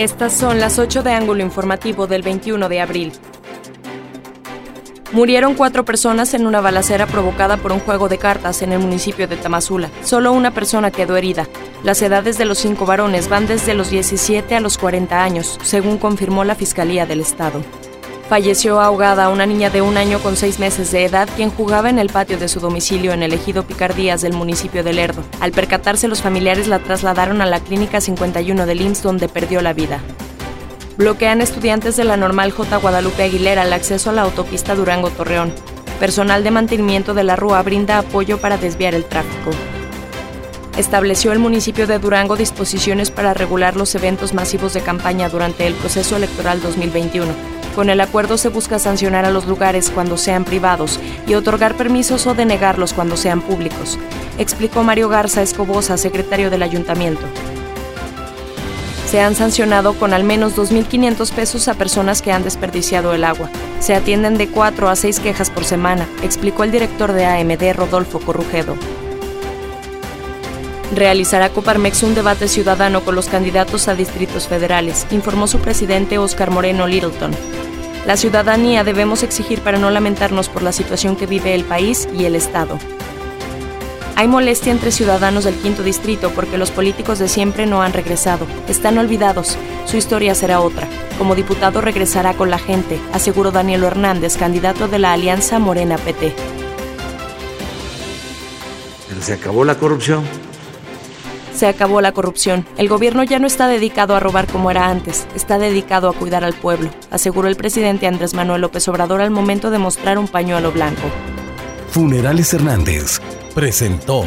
Estas son las 8 de ángulo informativo del 21 de abril. Murieron cuatro personas en una balacera provocada por un juego de cartas en el municipio de Tamazula. Solo una persona quedó herida. Las edades de los cinco varones van desde los 17 a los 40 años, según confirmó la Fiscalía del Estado. Falleció ahogada una niña de un año con seis meses de edad quien jugaba en el patio de su domicilio en el ejido Picardías del municipio de Lerdo. Al percatarse, los familiares la trasladaron a la clínica 51 del IMSS donde perdió la vida. Bloquean estudiantes de la normal J. Guadalupe Aguilera el acceso a la autopista Durango-Torreón. Personal de mantenimiento de la Rúa brinda apoyo para desviar el tráfico. Estableció el municipio de Durango disposiciones para regular los eventos masivos de campaña durante el proceso electoral 2021 con el acuerdo se busca sancionar a los lugares cuando sean privados y otorgar permisos o denegarlos cuando sean públicos, explicó Mario Garza Escobosa, secretario del ayuntamiento. Se han sancionado con al menos 2.500 pesos a personas que han desperdiciado el agua. Se atienden de 4 a 6 quejas por semana, explicó el director de AMD, Rodolfo Corrujedo. Realizará Coparmex un debate ciudadano con los candidatos a distritos federales, informó su presidente Oscar Moreno Littleton. La ciudadanía debemos exigir para no lamentarnos por la situación que vive el país y el Estado. Hay molestia entre ciudadanos del quinto distrito porque los políticos de siempre no han regresado, están olvidados, su historia será otra. Como diputado regresará con la gente, aseguró Danielo Hernández, candidato de la Alianza Morena PT. se acabó la corrupción, se acabó la corrupción. El gobierno ya no está dedicado a robar como era antes, está dedicado a cuidar al pueblo, aseguró el presidente Andrés Manuel López Obrador al momento de mostrar un pañuelo blanco. Funerales Hernández presentó